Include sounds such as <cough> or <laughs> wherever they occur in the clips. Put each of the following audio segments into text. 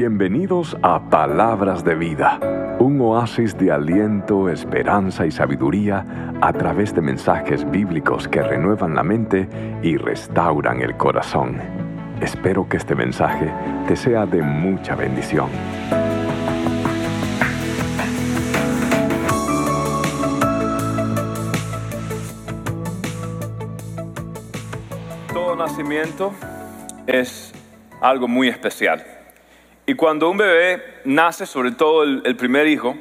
Bienvenidos a Palabras de Vida, un oasis de aliento, esperanza y sabiduría a través de mensajes bíblicos que renuevan la mente y restauran el corazón. Espero que este mensaje te sea de mucha bendición. Todo nacimiento es algo muy especial. Y cuando un bebé nace, sobre todo el, primer hijo,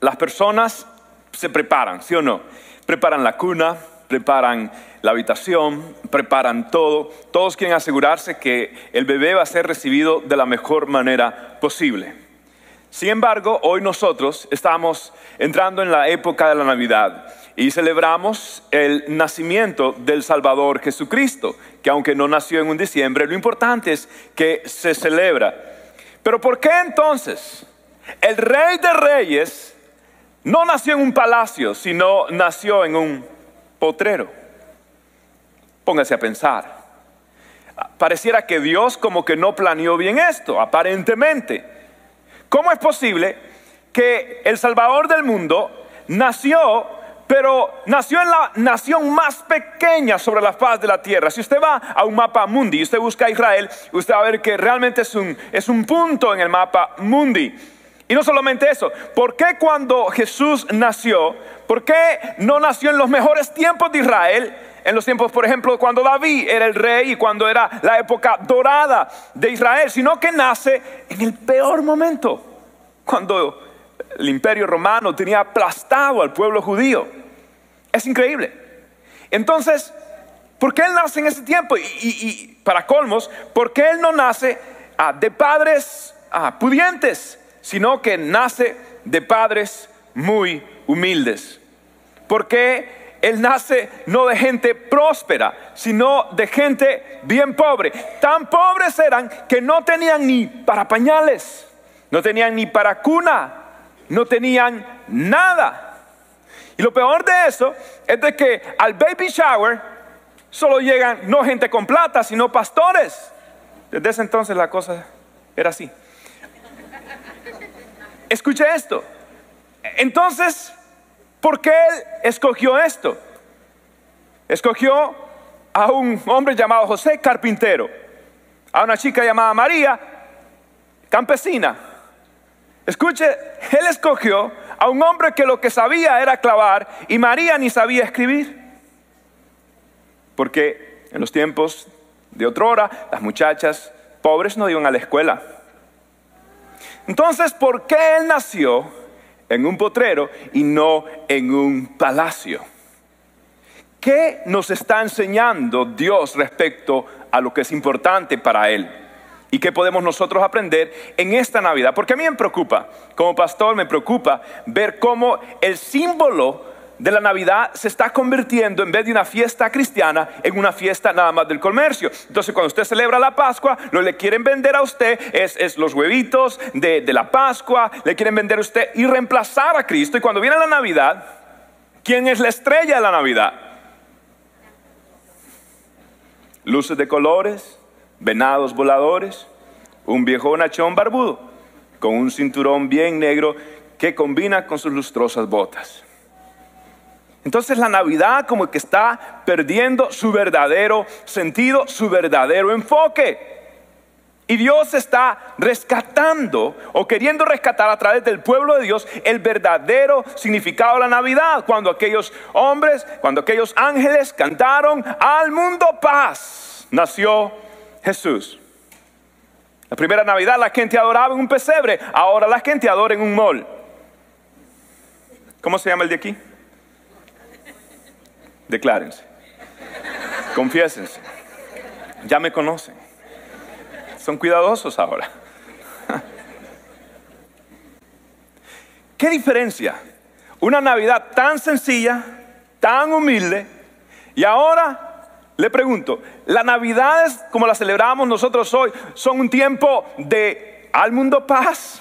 las personas se preparan, ¿sí o no? Preparan la cuna, preparan la habitación, preparan todo. Todos quieren asegurarse que el bebé va a ser recibido de la mejor manera posible. Sin embargo, hoy nosotros estamos entrando en la época de la Navidad y celebramos el nacimiento del Salvador Jesucristo, que aunque no nació en un diciembre, lo importante es que se celebra pero ¿por qué entonces el rey de reyes no nació en un palacio, sino nació en un potrero? Póngase a pensar. Pareciera que Dios como que no planeó bien esto, aparentemente. ¿Cómo es posible que el Salvador del mundo nació pero nació en la nación más pequeña sobre la faz de la tierra. Si usted va a un mapa mundi y usted busca Israel, usted va a ver que realmente es un, es un punto en el mapa mundi. Y no solamente eso, ¿por qué cuando Jesús nació, por qué no nació en los mejores tiempos de Israel? En los tiempos, por ejemplo, cuando David era el rey y cuando era la época dorada de Israel, sino que nace en el peor momento, cuando el imperio romano tenía aplastado al pueblo judío. Es increíble. Entonces, ¿por qué él nace en ese tiempo? Y, para colmos, ¿por qué él no nace ah, de padres ah, pudientes, sino que nace de padres muy humildes? ¿Por qué él nace no de gente próspera, sino de gente bien pobre? Tan pobres eran que no tenían ni para pañales, no tenían ni para cuna, no tenían nada. Y lo peor de eso es de que al baby shower solo llegan no gente con plata, sino pastores. Desde ese entonces la cosa era así. Escuche esto. Entonces, ¿por qué él escogió esto? Escogió a un hombre llamado José Carpintero, a una chica llamada María, campesina. Escuche, él escogió a un hombre que lo que sabía era clavar y María ni sabía escribir. Porque en los tiempos de otrora las muchachas pobres no iban a la escuela. Entonces, ¿por qué él nació en un potrero y no en un palacio? ¿Qué nos está enseñando Dios respecto a lo que es importante para él? ¿Y qué podemos nosotros aprender en esta Navidad? Porque a mí me preocupa, como pastor me preocupa ver cómo el símbolo de la Navidad se está convirtiendo en vez de una fiesta cristiana en una fiesta nada más del comercio. Entonces cuando usted celebra la Pascua, lo que le quieren vender a usted es, los huevitos de, de la Pascua, le quieren vender a usted y reemplazar a Cristo. Y cuando viene la Navidad, ¿quién es la estrella de la Navidad? Luces de colores, venados voladores, un viejo nachón barbudo, con un cinturón bien negro que combina con sus lustrosas botas. Entonces la Navidad como que está perdiendo su verdadero sentido, su verdadero enfoque. Y Dios está rescatando o queriendo rescatar a través del pueblo de Dios el verdadero significado de la Navidad. Cuando aquellos hombres, cuando aquellos ángeles cantaron al mundo paz, nació Jesús. La primera Navidad la gente adoraba en un pesebre, ahora la gente adora en un mall. ¿Cómo se llama el de aquí? Declárense. Confiésense. Ya me conocen. Son cuidadosos ahora. <laughs> ¿Qué diferencia? Una Navidad tan sencilla, tan humilde, y ahora le pregunto, ¿las navidades como las celebramos nosotros hoy son un tiempo de al mundo paz?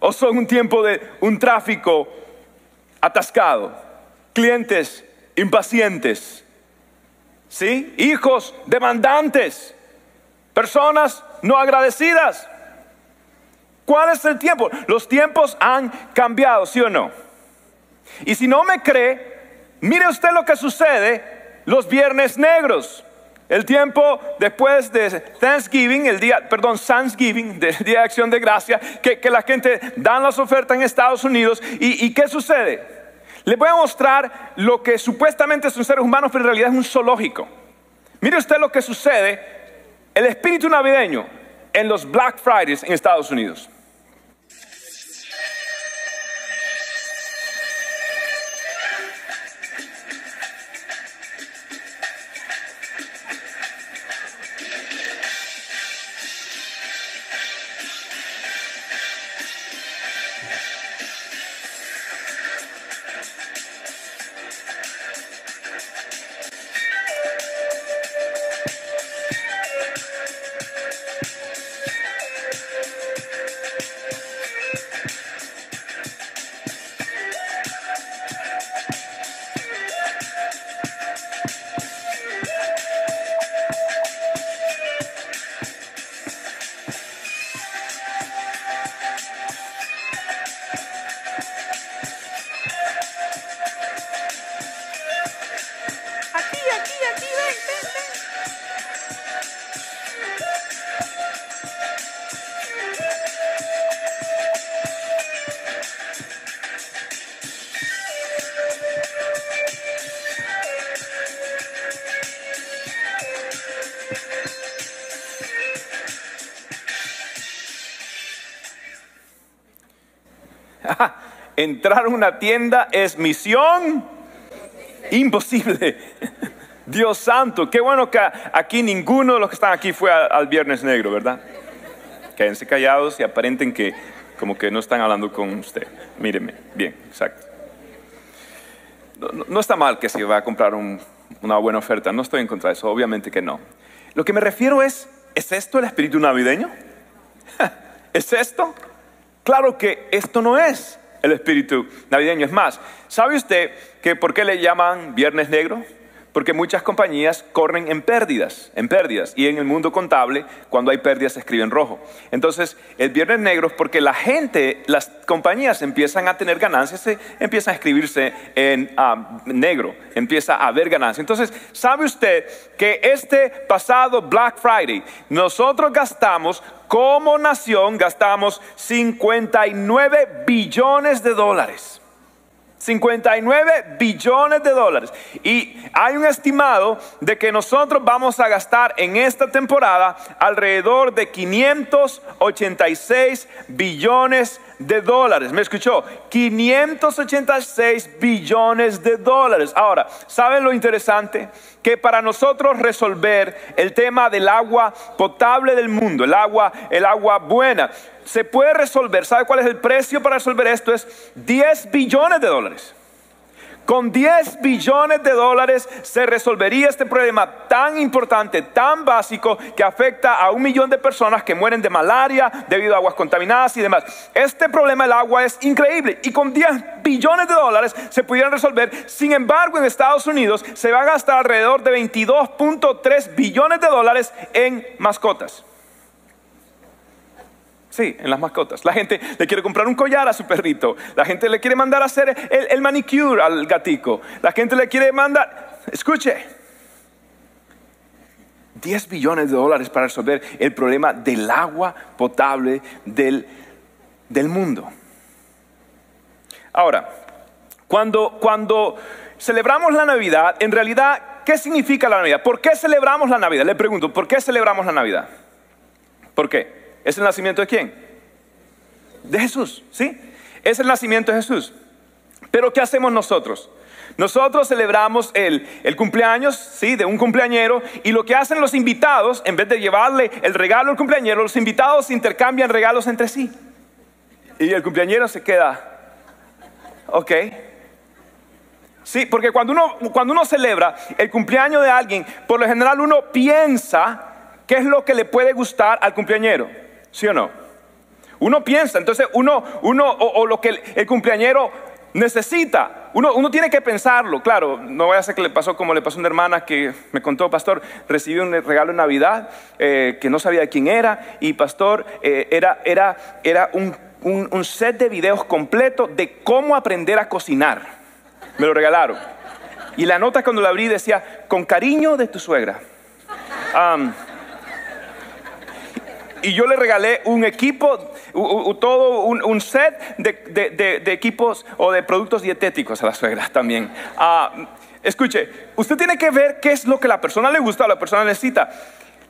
¿O son un tiempo de un tráfico atascado? Clientes impacientes, ¿sí? Hijos demandantes, personas no agradecidas. ¿Cuál es el tiempo? Los tiempos han cambiado, ¿sí o no? Y si no me cree, mire usted lo que sucede los viernes negros. El tiempo después de Thanksgiving, el día, perdón, Thanksgiving, del <laughs> Día de Acción de Gracia, que, la gente da las ofertas en Estados Unidos. ¿Y, ¿Y qué sucede? Les voy a mostrar lo que supuestamente son seres humanos, pero en realidad es un zoológico. Mire usted lo que sucede, el espíritu navideño en los Black Fridays en Estados Unidos. <laughs> Entrar a una tienda es misión imposible. <laughs> Dios santo, qué bueno que aquí ninguno de los que están aquí fue al, Viernes Negro, ¿verdad? Quédense callados y aparenten que como que no están hablando con usted. Míreme, bien, exacto. No, está mal que si va a comprar una buena oferta, no estoy en contra de eso, obviamente que no. Lo que me refiero es, ¿es esto el espíritu navideño? <laughs> ¿Es esto? Claro que esto no es el espíritu navideño. Es más, ¿sabe usted que por qué le llaman Viernes Negro? Porque muchas compañías corren en pérdidas, en pérdidas. Y en el mundo contable, cuando hay pérdidas, se escribe en rojo. Entonces, el viernes negro es porque la gente, las compañías empiezan a tener ganancias, se empiezan a escribirse en ah, negro, empieza a haber ganancias. Entonces, ¿sabe usted que este pasado Black Friday nosotros gastamos, como nación, gastamos 59 billones de dólares? 59 billones de dólares. Y hay un estimado de que nosotros vamos a gastar en esta temporada alrededor de 586 billones de dólares. ¿Me escuchó? 586 billones de dólares. Ahora, ¿saben lo interesante? Que para nosotros resolver el tema del agua potable del mundo, el agua, el agua buena, se puede resolver. ¿Sabe cuál es el precio para resolver esto? Es 10 billones de dólares. Con 10 billones de dólares se resolvería este problema tan importante, tan básico, que afecta a un millón de personas que mueren de malaria debido a aguas contaminadas y demás. Este problema del agua es increíble y con 10 billones de dólares se pudieran resolver. Sin embargo, en Estados Unidos se va a gastar alrededor de 22.3 billones de dólares en mascotas. Sí, en las mascotas. La gente le quiere comprar un collar a su perrito. La gente le quiere mandar a hacer el, manicure al gatico. La gente le quiere mandar... Escuche. 10 billones de dólares para resolver el problema del agua potable del, del mundo. Ahora, cuando, cuando celebramos la Navidad, en realidad, ¿qué significa la Navidad? ¿Por qué celebramos la Navidad? Le pregunto, ¿por qué celebramos la Navidad? ¿Por qué? ¿Es el nacimiento de quién? De Jesús, ¿sí? Es el nacimiento de Jesús. Pero ¿qué hacemos nosotros? Nosotros celebramos el, cumpleaños, ¿sí? De un cumpleañero y lo que hacen los invitados, en vez de llevarle el regalo al cumpleañero, los invitados intercambian regalos entre sí. Y el cumpleañero se queda, ok. Sí, porque cuando uno, cuando uno celebra el cumpleaños de alguien, por lo general uno piensa qué es lo que le puede gustar al cumpleañero. ¿Sí o no? Uno piensa, entonces uno, uno o, lo que el, cumpleañero necesita, uno, uno, tiene que pensarlo, claro, no voy a hacer que le pasó como le pasó a una hermana que me contó, pastor, recibí un regalo en Navidad eh, que no sabía quién era y pastor, eh, era, era, era un, un, set de videos completo de cómo aprender a cocinar. Me lo regalaron. Y la nota cuando la abrí decía, con cariño de tu suegra y yo le regalé un equipo, todo un, set de, equipos o de productos dietéticos a la suegra también. Ah, escuche, usted tiene que ver qué es lo que la persona le gusta o la persona necesita.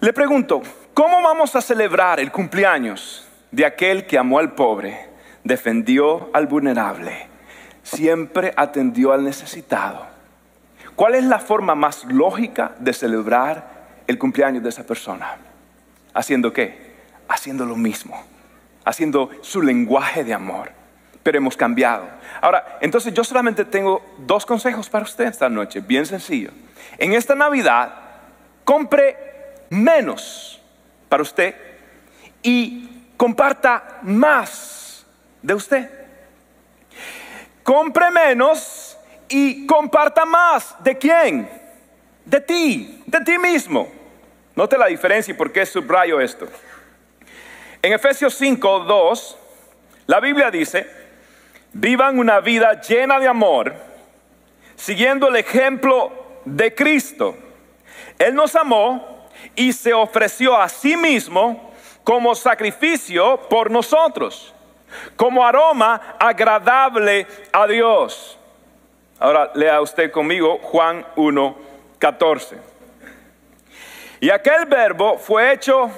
Le pregunto, ¿cómo vamos a celebrar el cumpleaños de aquel que amó al pobre, defendió al vulnerable, siempre atendió al necesitado? ¿Cuál es la forma más lógica de celebrar el cumpleaños de esa persona? ¿Haciendo qué? Haciendo lo mismo, haciendo su lenguaje de amor. Pero hemos cambiado. Ahora, entonces yo solamente tengo dos consejos para usted esta noche, bien sencillo. En esta Navidad, compre menos para usted y comparta más de usted. Compre menos y comparta más. ¿De quién? De ti, de ti mismo. Note la diferencia y por qué subrayo esto. En Efesios 5, 2, la Biblia dice, vivan una vida llena de amor, siguiendo el ejemplo de Cristo. Él nos amó y se ofreció a sí mismo como sacrificio por nosotros, como aroma agradable a Dios. Ahora lea usted conmigo Juan 1, 14. Y aquel verbo fue hecho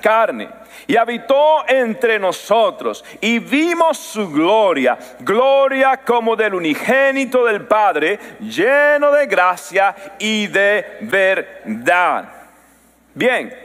carne y habitó entre nosotros y vimos su gloria, gloria como del unigénito del Padre, lleno de gracia y de verdad. Bien,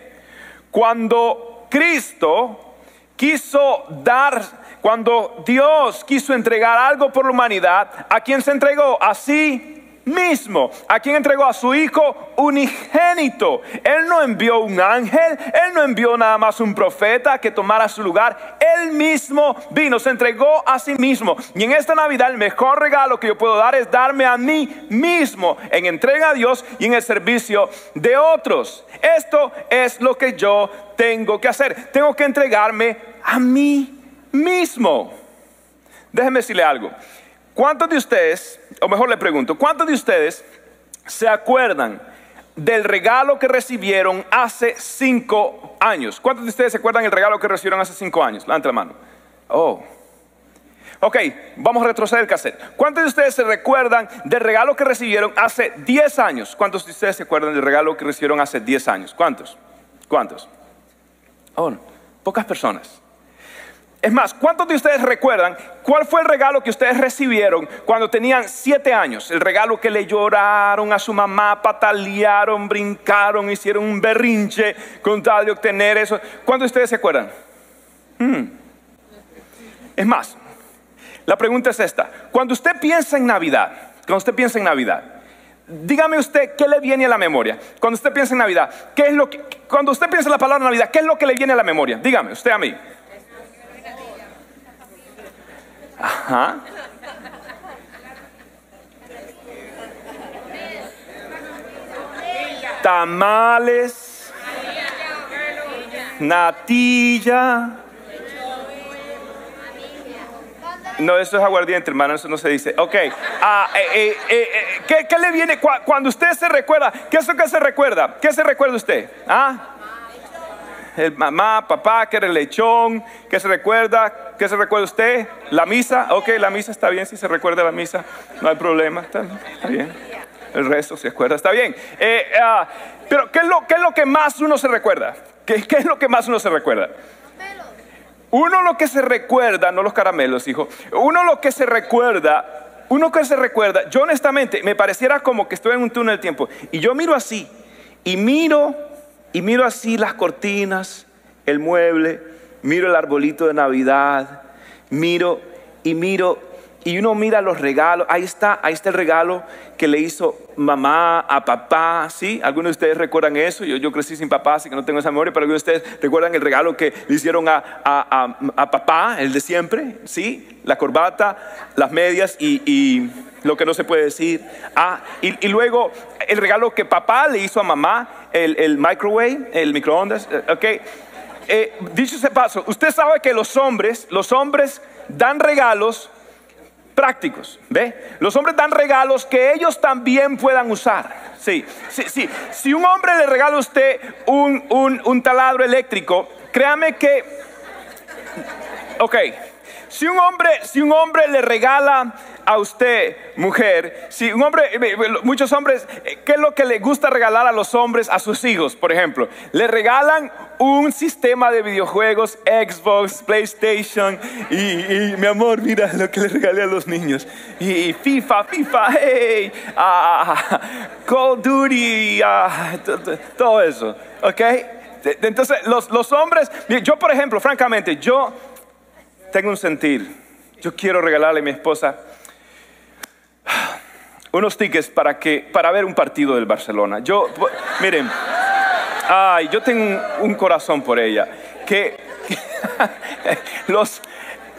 cuando Cristo quiso dar, cuando Dios quiso entregar algo por la humanidad, ¿a quién se entregó? Así mismo, a quien entregó a su Hijo unigénito. Él no envió un ángel, Él no envió nada más un profeta que tomara su lugar. Él mismo vino, se entregó a sí mismo. Y en esta Navidad el mejor regalo que yo puedo dar es darme a mí mismo en entrega a Dios y en el servicio de otros. Esto es lo que yo tengo que hacer. Tengo que entregarme a mí mismo. Déjeme decirle algo. ¿Cuántos de ustedes, o mejor le pregunto, cuántos de ustedes se acuerdan del regalo que recibieron hace cinco años? ¿Cuántos de ustedes se acuerdan del regalo que recibieron hace cinco años? Levante la mano. Oh. Ok, vamos a retroceder el cassette. ¿Cuántos de ustedes se recuerdan del regalo que recibieron hace diez años? ¿Cuántos de ustedes se acuerdan del regalo que recibieron hace diez años? ¿Cuántos? ¿Cuántos? Oh, pocas personas. Es más, ¿cuántos de ustedes recuerdan cuál fue el regalo que ustedes recibieron cuando tenían siete años? El regalo que le lloraron a su mamá, patalearon, brincaron, hicieron un berrinche con tal de obtener eso. ¿Cuántos de ustedes se acuerdan? Hmm. Es más, la pregunta es esta. Cuando usted piensa en Navidad, cuando usted piensa en Navidad, dígame usted qué le viene a la memoria. Cuando usted piensa en Navidad, ¿qué es lo que, cuando usted piensa en la palabra Navidad, ¿qué es lo que le viene a la memoria? Dígame usted a mí. Ajá. Tamales. Natilla. No, eso es aguardiente, hermano, eso no se dice. Ok, ah, eh, eh, eh, ¿qué, ¿qué, le viene cuando usted se recuerda? ¿Qué es lo que se recuerda? ¿Qué se recuerda usted? ¿Ah? El mamá, papá, que era el lechón, que se recuerda, ¿qué se recuerda usted? La misa, ok, la misa está bien, si se recuerda la misa, no hay problema, está, bien. El resto se acuerda, está bien. Eh, ah, pero ¿qué es, lo, ¿qué es lo que más uno se recuerda? ¿Qué, ¿Qué es lo que más uno se recuerda? Uno lo que se recuerda, no los caramelos, hijo, uno lo que se recuerda, uno que se recuerda, yo honestamente me pareciera como que estoy en un túnel del tiempo y yo miro así y miro y miro así las cortinas, el mueble, miro el arbolito de Navidad, miro y miro y uno mira los regalos, ahí está, ahí está el regalo que le hizo mamá a papá, ¿sí? Algunos de ustedes recuerdan eso, yo, yo crecí sin papá, así que no tengo esa memoria, pero algunos de ustedes recuerdan el regalo que le hicieron a, a, a, papá, el de siempre, ¿sí? La corbata, las medias y, y lo que no se puede decir. Ah, y, y, luego el regalo que papá le hizo a mamá, el, el microwave, el microondas, eh, ¿ok? Eh, dicho ese paso, usted sabe que los hombres, los hombres dan regalos prácticos, ¿ve? Los hombres dan regalos que ellos también puedan usar. Sí, sí, sí. Si un hombre le regala a usted un, un, un taladro eléctrico, créame que, ok, si un hombre, si un hombre le regala a usted, mujer, si un hombre, eh, eh, muchos hombres, eh, ¿qué es lo que le gusta regalar a los hombres a sus hijos? Por ejemplo, le regalan un sistema de videojuegos, Xbox, PlayStation, y, mi amor, mira lo que le regalé a los niños. Y, FIFA, FIFA, hey, ah, Call of Duty, ah, todo eso, ¿ok? Entonces, los, los hombres, yo por ejemplo, francamente, yo tengo un sentir. Yo quiero regalarle a mi esposa unos tickets para, que, para ver un partido del Barcelona. Yo, miren, ay, yo tengo un, corazón por ella. Que, <laughs> los,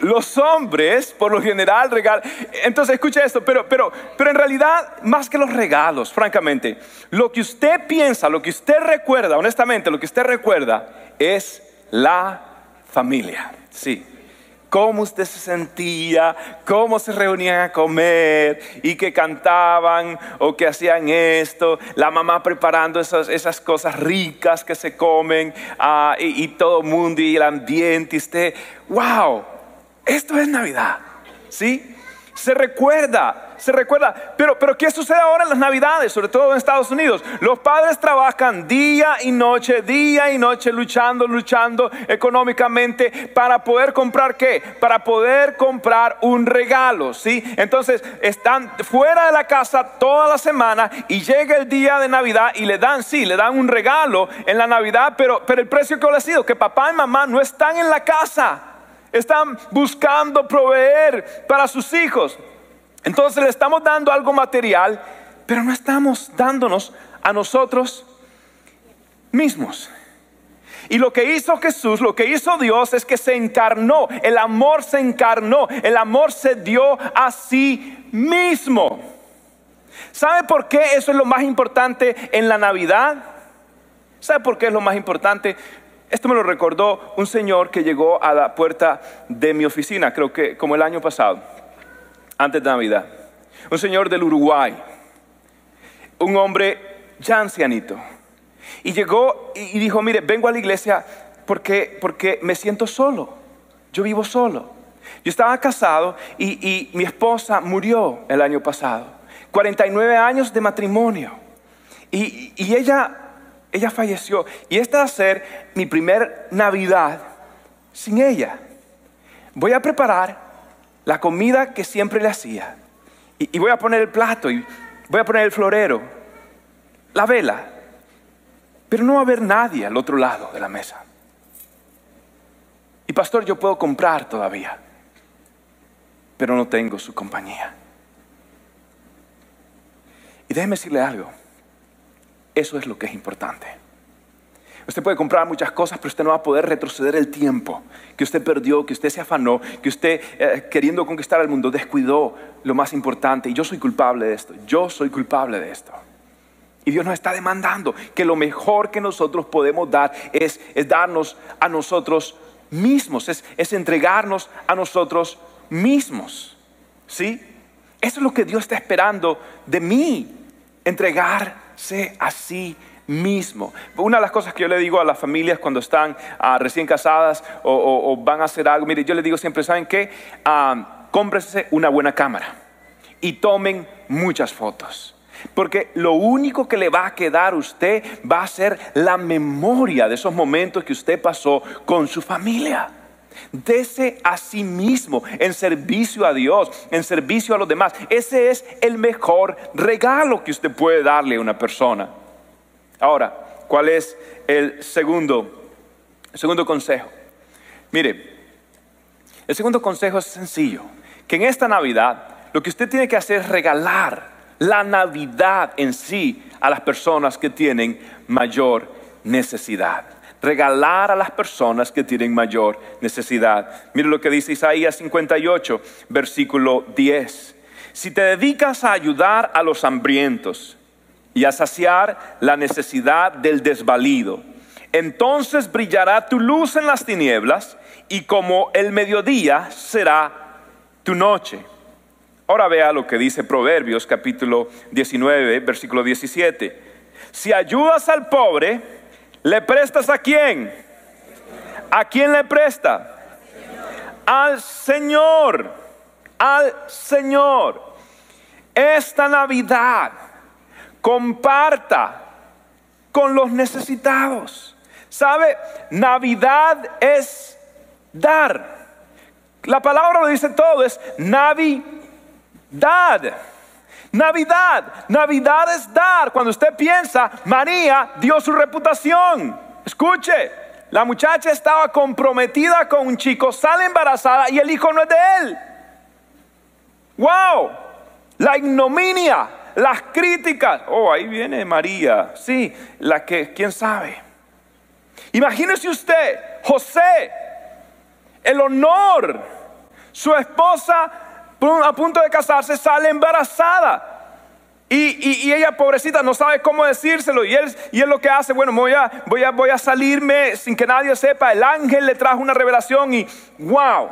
los hombres, por lo general, regalan. Entonces, escucha esto, pero, pero, pero en realidad, más que los regalos, francamente, lo que usted piensa, lo que usted recuerda, honestamente, lo que usted recuerda es la familia. Sí cómo usted se sentía, cómo se reunían a comer y que cantaban o que hacían esto, la mamá preparando esas, esas cosas ricas que se comen ah, y, y, todo el mundo y el ambiente y usted, wow, esto es Navidad, ¿sí? Se recuerda se recuerda. Pero, pero ¿qué sucede ahora en las Navidades, sobre todo en Estados Unidos? Los padres trabajan día y noche, día y noche, luchando, luchando económicamente para poder comprar qué? Para poder comprar un regalo, ¿sí? Entonces están fuera de la casa toda la semana y llega el día de Navidad y le dan, sí, le dan un regalo en la Navidad, pero, pero el precio que le ha sido, que papá y mamá no están en la casa. Están buscando proveer para sus hijos. Entonces le estamos dando algo material, pero no estamos dándonos a nosotros mismos. Y lo que hizo Jesús, lo que hizo Dios es que se encarnó, el amor se encarnó, el amor se dio a sí mismo. ¿Sabe por qué eso es lo más importante en la Navidad? ¿Sabe por qué es lo más importante? Esto me lo recordó un señor que llegó a la puerta de mi oficina, creo que como el año pasado antes de Navidad. Un señor del Uruguay, un hombre ya ancianito. Y llegó y dijo, mire, vengo a la iglesia porque, porque me siento solo. Yo vivo solo. Yo estaba casado y, mi esposa murió el año pasado. 49 años de matrimonio. Y, y, ella, ella falleció. Y esta va a ser mi primer Navidad sin ella. Voy a preparar la comida que siempre le hacía. Y, voy a poner el plato y voy a poner el florero, la vela. Pero no va a haber nadie al otro lado de la mesa. Y pastor, yo puedo comprar todavía, pero no tengo su compañía. Y déjeme decirle algo, eso es lo que es importante. Usted puede comprar muchas cosas, pero usted no va a poder retroceder el tiempo que usted perdió, que usted se afanó, que usted eh, queriendo conquistar el mundo descuidó lo más importante. Y yo soy culpable de esto, yo soy culpable de esto. Y Dios nos está demandando que lo mejor que nosotros podemos dar es, darnos a nosotros mismos, es, es entregarnos a nosotros mismos. ¿Sí? Eso es lo que Dios está esperando de mí, entregarse a sí mismo. Una de las cosas que yo le digo a las familias cuando están ah, recién casadas o, van a hacer algo, mire, yo le digo siempre, ¿saben qué? Ah, cómprese una buena cámara y tomen muchas fotos. Porque lo único que le va a quedar a usted va a ser la memoria de esos momentos que usted pasó con su familia. Dese a sí mismo en servicio a Dios, en servicio a los demás. Ese es el mejor regalo que usted puede darle a una persona. Ahora, ¿cuál es el segundo, segundo consejo? Mire, el segundo consejo es sencillo. que en esta Navidad lo que usted tiene que hacer es regalar la Navidad en sí a las personas que tienen mayor necesidad. Regalar a las personas que tienen mayor necesidad. Mire lo que dice Isaías 58, versículo 10. Si te dedicas a ayudar a los hambrientos y a saciar la necesidad del desvalido, entonces brillará tu luz en las tinieblas y como el mediodía será tu noche. Ahora vea lo que dice Proverbios capítulo 19, versículo 17. Si ayudas al pobre, ¿le prestas a quién? ¿A quién le presta? Al Señor, al Señor. Esta Navidad comparta con los necesitados. ¿Sabe? Navidad es dar. La palabra lo dice todo, es Navidad. Navidad, Navidad es dar. Cuando usted piensa, María dio su reputación. Escuche, la muchacha estaba comprometida con un chico, sale embarazada y el hijo no es de él. ¡Wow! La ignominia, las críticas. Oh, ahí viene María. Sí, la que, quién sabe. Imagínese usted, José, el honor, su esposa a punto de casarse sale embarazada. Y, ella, pobrecita, no sabe cómo decírselo. Y él, y él lo que hace, bueno, voy a, voy, a, voy a salirme sin que nadie sepa. El ángel le trajo una revelación y, wow,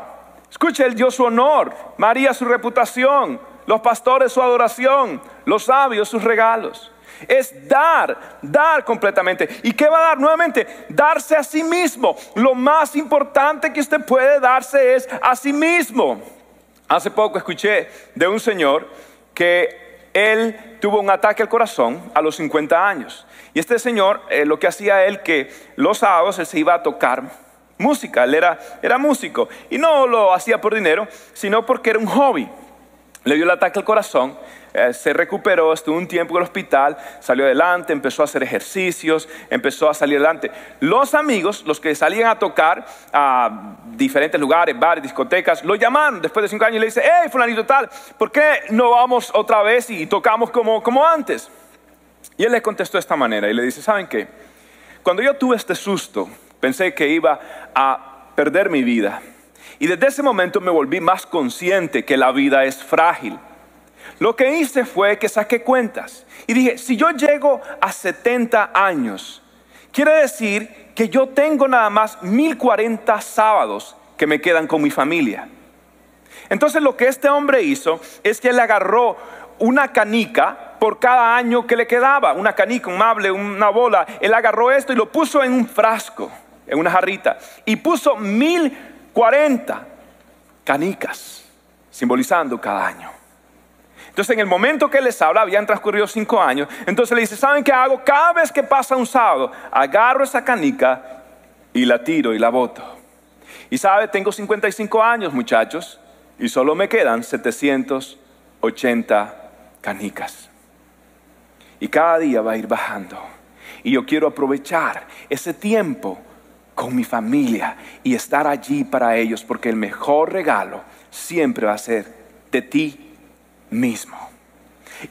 escuche, él dio su honor, María su reputación, los pastores su adoración, los sabios sus regalos. Es dar, dar completamente. ¿Y qué va a dar? Nuevamente, darse a sí mismo. Lo más importante que usted puede darse es a sí mismo. Hace poco escuché de un señor que él tuvo un ataque al corazón a los 50 años. Y este señor, eh, lo que hacía él, que los sábados se iba a tocar música, él era, era músico. Y no lo hacía por dinero, sino porque era un hobby. Le dio el ataque al corazón eh, se recuperó, estuvo un tiempo en el hospital, salió adelante, empezó a hacer ejercicios, empezó a salir adelante. Los amigos, los que salían a tocar a diferentes lugares, bares, discotecas, lo llamaron después de cinco años y le dice, hey, fulanito tal, ¿por qué no vamos otra vez y tocamos como, como antes? Y él le contestó de esta manera y le dice, ¿saben qué? Cuando yo tuve este susto, pensé que iba a perder mi vida. Y desde ese momento me volví más consciente que la vida es frágil lo que hice fue que saqué cuentas y dije, si yo llego a 70 años, quiere decir que yo tengo nada más 1040 sábados que me quedan con mi familia. Entonces lo que este hombre hizo es que él agarró una canica por cada año que le quedaba, una canica, un mable, una bola. Él agarró esto y lo puso en un frasco, en una jarrita, y puso 1040 canicas, simbolizando cada año. Entonces, en el momento que les habla, habían transcurrido cinco años. Entonces le dice: ¿Saben qué hago? Cada vez que pasa un sábado, agarro esa canica y la tiro y la boto. Y sabe, tengo 55 años, muchachos, y solo me quedan 780 canicas. Y cada día va a ir bajando. Y yo quiero aprovechar ese tiempo con mi familia y estar allí para ellos, porque el mejor regalo siempre va a ser de ti mismo.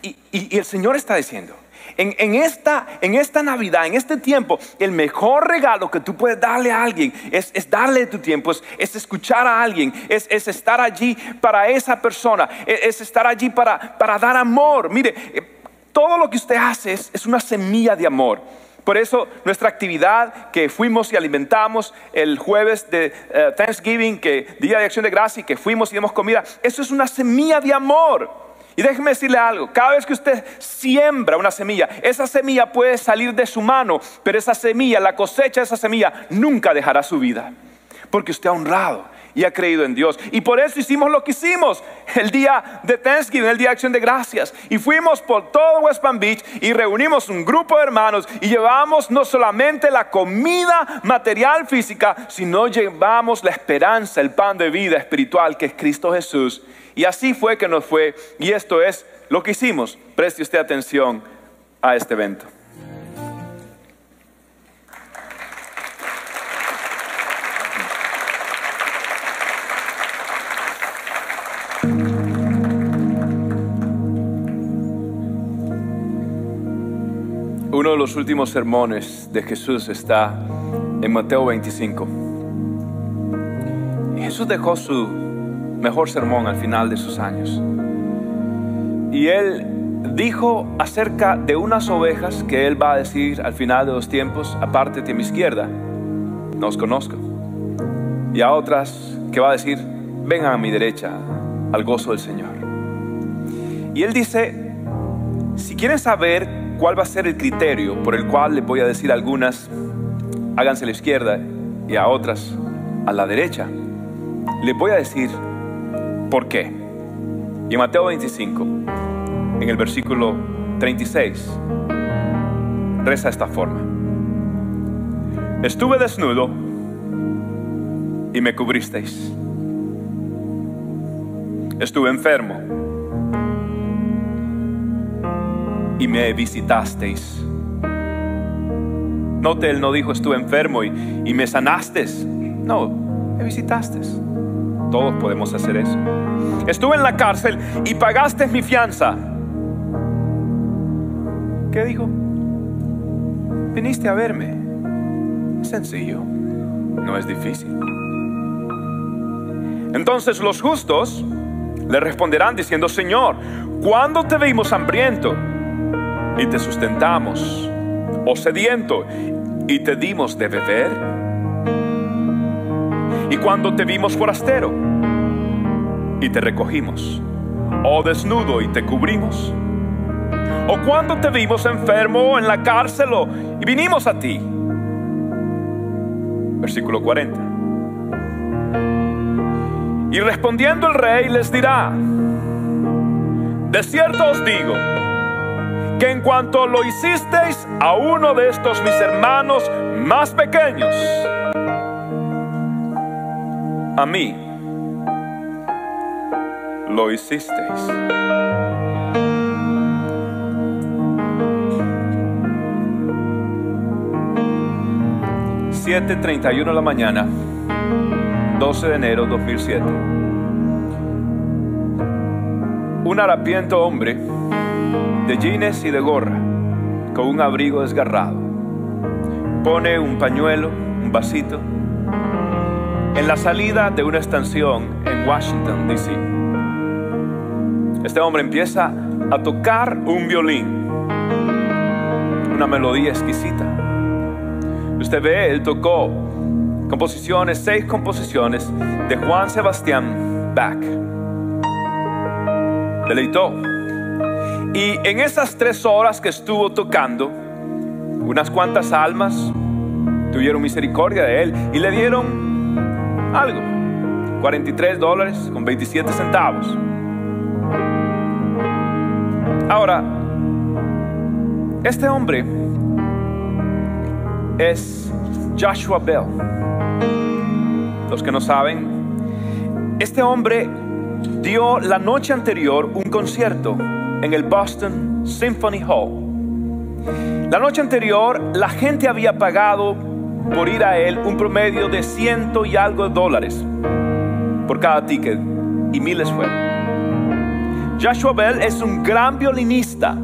Y, el Señor está diciendo, en, esta, en esta Navidad, en este tiempo, el mejor regalo que tú puedes darle a alguien es, darle tu tiempo, es, escuchar a alguien, es, estar allí para esa persona, es, estar allí para, para, dar amor. Mire, eh, todo lo que usted hace es, una semilla de amor. Por eso nuestra actividad que fuimos y alimentamos el jueves de eh, Thanksgiving, que Día de Acción de Gracia, y que fuimos y dimos comida, eso es una semilla de amor. Y déjeme decirle algo, cada vez que usted siembra una semilla, esa semilla puede salir de su mano, pero esa semilla, la cosecha de esa semilla, nunca dejará su vida. Porque usted ha honrado y ha creído en Dios. Y por eso hicimos lo que hicimos el día de Thanksgiving, el día de acción de gracias. Y fuimos por todo West Palm Beach y reunimos un grupo de hermanos y llevamos no solamente la comida material física, sino llevamos la esperanza, el pan de vida espiritual que es Cristo Jesús y así fue que nos fue. Y esto es lo que hicimos. Preste usted atención a este evento. Los últimos sermones de Jesús está en Mateo 25. Jesús dejó su mejor sermón al final de sus años. Y él dijo acerca de unas ovejas que él va a decir al final de los tiempos, aparte de mi izquierda, no os conozco. Y a otras que va a decir, vengan a mi derecha, al gozo del Señor. Y él dice, si quieren saber cuál va a ser el criterio por el cual les voy a decir a algunas, háganse a la izquierda y a otras a la derecha, les voy a decir por qué. Y en Mateo 25, en el versículo 36, reza esta forma. Estuve desnudo y me cubristeis. Estuve enfermo y me visitasteis. Note, él no dijo estuve enfermo y, y me sanasteis. No, me visitasteis. Todos podemos hacer eso. Estuve en la cárcel y pagaste mi fianza. ¿Qué dijo? Viniste a verme. Es sencillo, no es difícil. Entonces los justos le responderán diciendo, Señor, ¿cuándo te vimos hambriento y te sustentamos? ¿O sediento y te dimos de beber? ¿Y cuando te vimos forastero y te recogimos? ¿O desnudo y te cubrimos? ¿O cuando te vimos enfermo en la cárcel y vinimos a ti? Versículo 40. Y respondiendo el rey les dirá, de cierto os digo, que en cuanto lo hicisteis a uno de estos mis hermanos más pequeños, a mí lo hicisteis. ...7.31 de la mañana... 12 de enero 2007. Un harapiento hombre de jeans y de gorra, con un abrigo desgarrado, pone un pañuelo, un vasito, en la salida de una estación en Washington, D.C. Este hombre empieza a tocar un violín, una melodía exquisita. Usted ve, él tocó composiciones, seis composiciones de Juan Sebastián Bach. Deleitó. Y en esas tres horas que estuvo tocando, unas cuantas almas tuvieron misericordia de él y le dieron algo, 43 dólares con 27 centavos. Ahora, este hombre es Joshua Bell. Los que no saben, este hombre dio la noche anterior un concierto en el Boston Symphony Hall. La noche anterior la gente había pagado por ir a él un promedio de ciento y algo de dólares por cada ticket y miles fueron. Joshua Bell es un gran violinista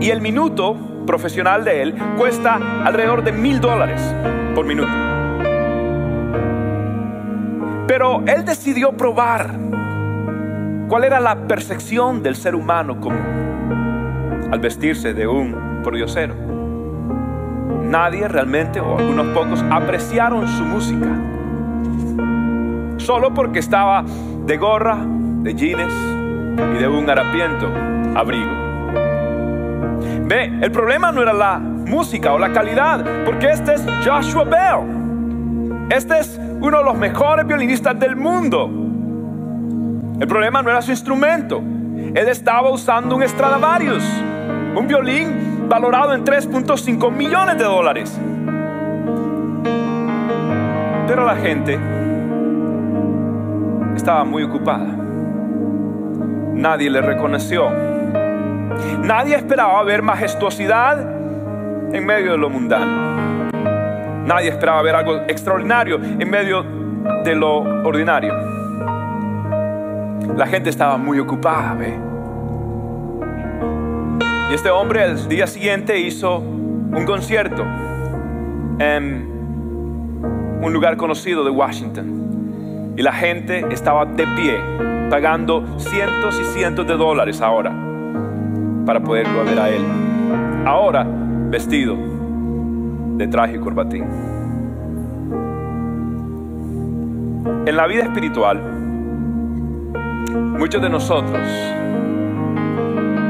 y el minuto profesional de él cuesta alrededor de mil dólares por minuto. Pero él decidió probar cuál era la percepción del ser humano común al vestirse de un pordiosero. Nadie realmente, o algunos pocos, apreciaron su música. Solo porque estaba de gorra, de jeans y de un harapiento abrigo. Ve, el problema no era la música o la calidad, porque este es Joshua Bell. Este es uno de los mejores violinistas del mundo. El problema no era su instrumento. Él estaba usando un Stradivarius, un violín valorado en 3.5 millones de dólares. Pero la gente estaba muy ocupada. Nadie le reconoció. Nadie esperaba ver majestuosidad en medio de lo mundano. Nadie esperaba ver algo extraordinario en medio de lo ordinario. La gente estaba muy ocupada, Y este hombre el día siguiente hizo un concierto en un lugar conocido de Washington y la gente estaba de pie pagando cientos y cientos de dólares ahora para poderlo ver a él. Ahora vestido de traje y corbatín. En la vida espiritual, muchos de nosotros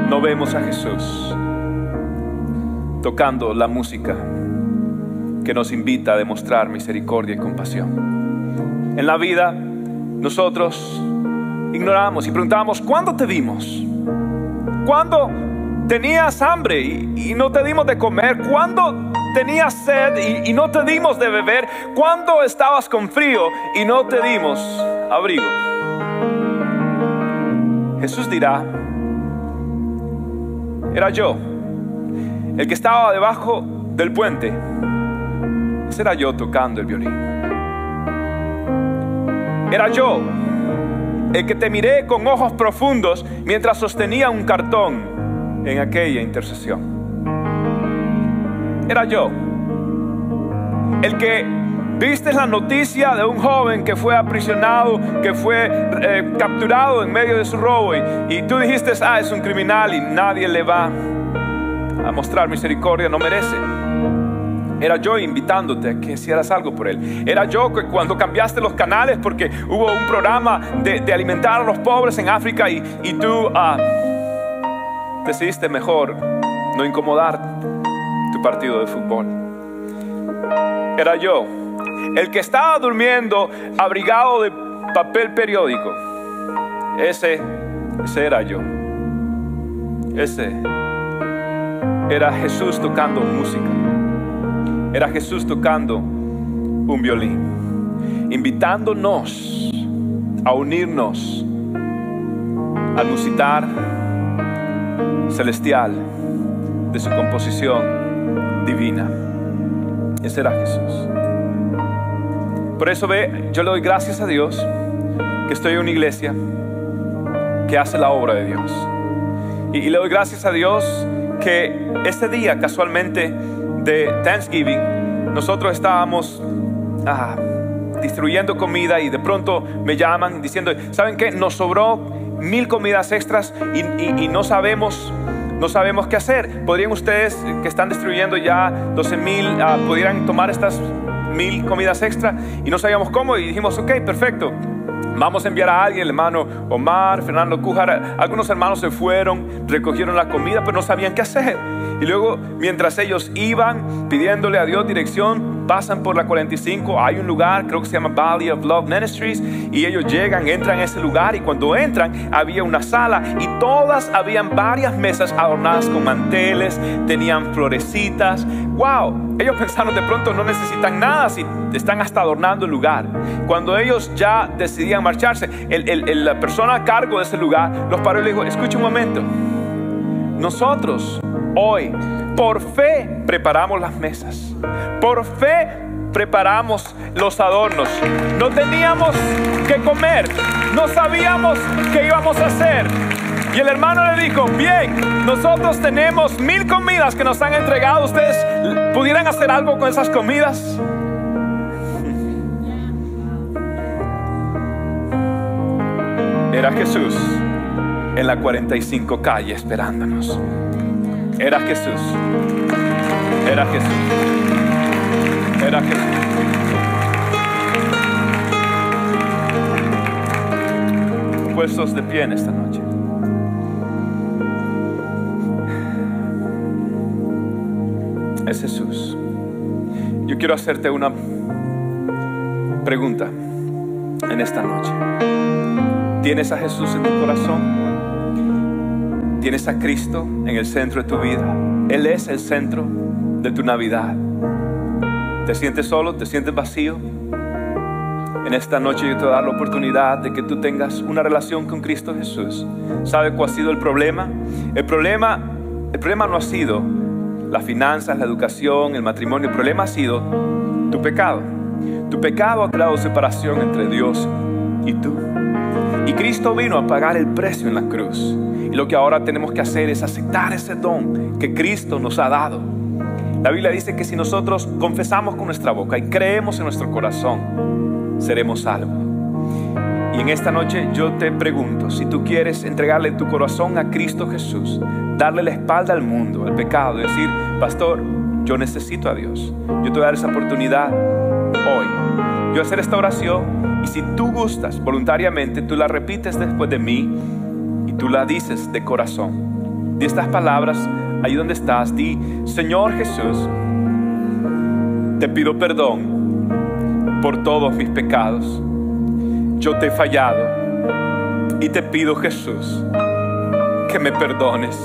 no vemos a Jesús tocando la música que nos invita a demostrar misericordia y compasión. En la vida, nosotros ignoramos y preguntamos, ¿cuándo te vimos? ¿Cuándo tenías hambre y, no te dimos de comer? ¿Cuándo tenías sed y no te dimos de beber? ¿Cuándo estabas con frío y no te dimos abrigo? Jesús dirá, era yo, el que estaba debajo del puente. Ese era yo tocando el violín. Era yo el que te miré con ojos profundos mientras sostenía un cartón en aquella intercesión. Era yo el que viste la noticia de un joven que fue aprisionado, que fue eh, capturado en medio de su robo y, y tú dijiste, ah, es un criminal y nadie le va a mostrar misericordia, no merece. Era yo invitándote a que hicieras algo por él. Era yo que cuando cambiaste los canales porque hubo un programa de, alimentar a los pobres en África y, tú ah, decidiste mejor no incomodar tu partido de fútbol. Era yo el que estaba durmiendo abrigado de papel periódico. Ese, ese era yo. Ese era Jesús tocando música. Era Jesús tocando un violín, invitándonos a unirnos al musitar celestial de su composición divina. Ese era Jesús. Por eso ve, yo le doy gracias a Dios que estoy en una iglesia que hace la obra de Dios. Y, le doy gracias a Dios que este día, casualmente de Thanksgiving, nosotros estábamos ah, distribuyendo comida y de pronto me llaman diciendo, ¿saben qué? Nos sobró mil comidas extras y, no sabemos no sabemos qué hacer. ¿Podrían ustedes que están distribuyendo ya 12 mil, ah, pudieran tomar estas mil comidas extra y no sabíamos cómo y dijimos, ok, perfecto. Vamos a enviar a alguien, el hermano Omar, Fernando Cújar. Algunos hermanos se fueron, recogieron la comida, pero no sabían qué hacer. Y luego, mientras ellos iban pidiéndole a Dios dirección, pasan por la 45, hay un lugar, creo que se llama Valley of Love Ministries, y ellos llegan, entran a ese lugar, y cuando entran había una sala, y todas habían varias mesas adornadas con manteles, tenían florecitas. ¡Wow! Ellos pensaron de pronto no necesitan nada si están hasta adornando el lugar. Cuando ellos ya decidían marcharse, la persona a cargo de ese lugar los paró y le dijo, escucha un momento, nosotros hoy por fe preparamos las mesas. Por fe preparamos los adornos. No teníamos que comer. No sabíamos qué íbamos a hacer. Y el hermano le dijo, bien, nosotros tenemos mil comidas que nos han entregado. ¿Ustedes pudieran hacer algo con esas comidas? Era Jesús en la 45 calle esperándonos. Era Jesús. Era Jesús. Era Jesús. Puestos de pie en esta noche. Es Jesús. Yo quiero hacerte una pregunta en esta noche. ¿Tienes a Jesús en tu corazón? Tienes a Cristo en el centro de tu vida. Él es el centro de tu Navidad. ¿Te sientes solo? ¿Te sientes vacío? En esta noche yo te voy a dar la oportunidad de que tú tengas una relación con Cristo Jesús. ¿Sabe cuál ha sido el problema? El problema, el problema no ha sido las finanzas, la educación, el matrimonio. El problema ha sido tu pecado. Tu pecado ha creado separación entre Dios y tú. Y Cristo vino a pagar el precio en la cruz. Y lo que ahora tenemos que hacer es aceptar ese don que Cristo nos ha dado. La Biblia dice que si nosotros confesamos con nuestra boca y creemos en nuestro corazón, seremos salvos. Y en esta noche yo te pregunto, si tú quieres entregarle tu corazón a Cristo Jesús, darle la espalda al mundo, al pecado, decir, pastor, yo necesito a Dios. Yo te voy a dar esa oportunidad hoy. Yo voy hacer esta oración y si tú gustas voluntariamente, tú la repites después de mí y tú la dices de corazón. Di estas palabras ahí donde estás. Di, Señor Jesús, te pido perdón por todos mis pecados yo te he fallado y te pido Jesús que me perdones.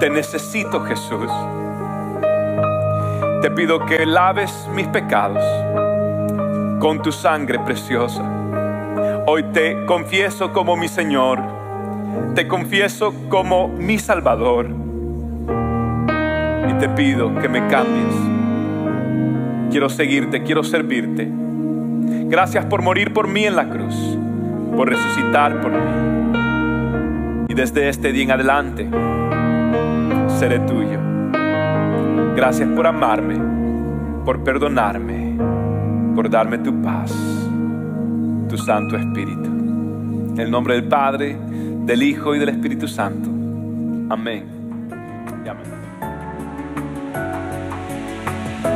Te necesito Jesús. Te pido que laves mis pecados con tu sangre preciosa. Hoy te confieso como mi Señor. Te confieso como mi Salvador. Y te pido que me cambies. Quiero seguirte, quiero servirte. Gracias por morir por mí en la cruz, por resucitar por mí. Y desde este día en adelante seré tuyo. Gracias por amarme, por perdonarme, por darme tu paz, tu Santo Espíritu. En el nombre del Padre, del Hijo y del Espíritu Santo. Amén.